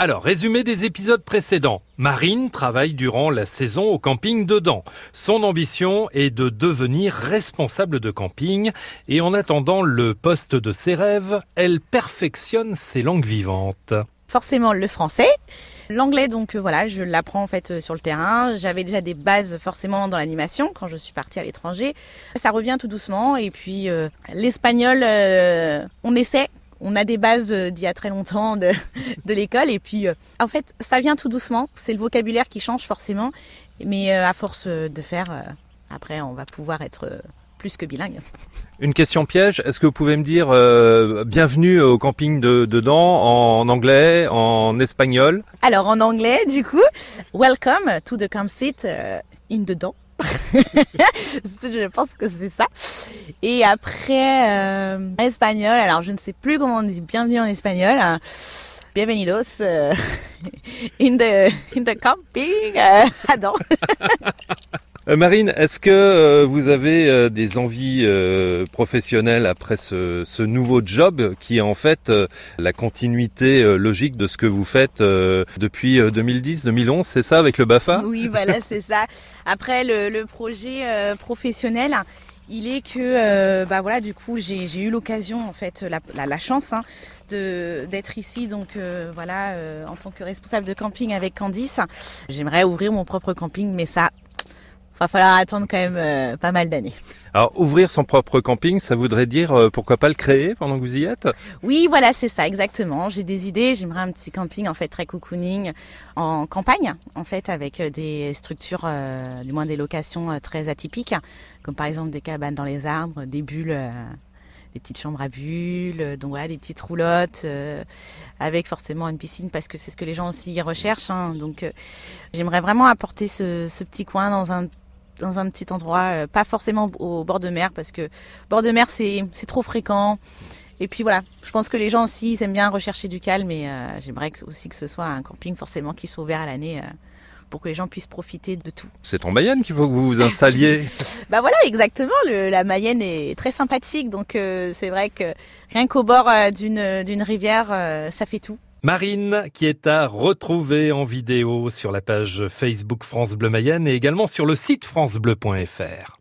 Alors, résumé des épisodes précédents. Marine travaille durant la saison au camping dedans. Son ambition est de devenir responsable de camping et en attendant le poste de ses rêves, elle perfectionne ses langues vivantes. Forcément le français. L'anglais, donc euh, voilà, je l'apprends en fait euh, sur le terrain. J'avais déjà des bases forcément dans l'animation quand je suis partie à l'étranger. Ça revient tout doucement. Et puis euh, l'espagnol, on essaie. On a des bases d'il y a très longtemps de, de l'école. Et puis en fait, ça vient tout doucement. C'est le vocabulaire qui change forcément. Mais à force de faire, après, on va pouvoir être plus que bilingue. Une question piège, est-ce que vous pouvez me dire euh, bienvenue au camping de dedans en anglais, en espagnol? Alors en anglais du coup, welcome to the campsite in dedans. je pense que c'est ça. Et après euh, espagnol, alors je ne sais plus comment on dit bienvenue en espagnol. Bienvenidos uh, in the in the camping. Uh, Euh, Marine, est-ce que euh, vous avez euh, des envies professionnelles après ce, ce, nouveau job qui est en fait la continuité logique de ce que vous faites depuis 2010, 2011, c'est ça avec le BAFA Oui, voilà, c'est ça. Après le, le projet professionnel, il est que bah voilà du coup j'ai eu l'occasion en fait la, la, chance hein, de d'être ici donc voilà en tant que responsable de camping avec Candice. J'aimerais ouvrir mon propre camping mais ça va falloir attendre quand même euh, pas mal d'années. Alors ouvrir son propre camping, ça voudrait dire euh, pourquoi pas le créer pendant que vous y êtes? Oui, voilà, c'est ça exactement. J'ai des idées, j'aimerais un petit camping en fait très cocooning en campagne en fait avec euh, des structures du moins des locations très atypiques comme par exemple des cabanes dans les arbres, des bulles des petites chambres à bulles, donc voilà, des petites roulottes, avec forcément une piscine parce que c'est ce que les gens aussi recherchent. Hein. Donc j'aimerais vraiment apporter ce, ce, petit coin dans un dans un petit endroit, euh, pas forcément au bord de mer, parce que bord de mer c'est trop fréquent. Et puis voilà, je pense que les gens aussi ils aiment bien rechercher du calme et euh, j'aimerais aussi que ce soit un camping forcément qui soit ouvert à l'année. Euh, pour que les gens puissent profiter de tout. C'est en Mayenne qu'il faut que vous vous installiez. bah voilà, exactement. Le, la Mayenne est très sympathique, donc c'est vrai que rien qu'au bord d'une rivière, ça fait tout. Marine, qui est à retrouver en vidéo sur la page Facebook France Bleu Mayenne et également sur le site francebleu.fr.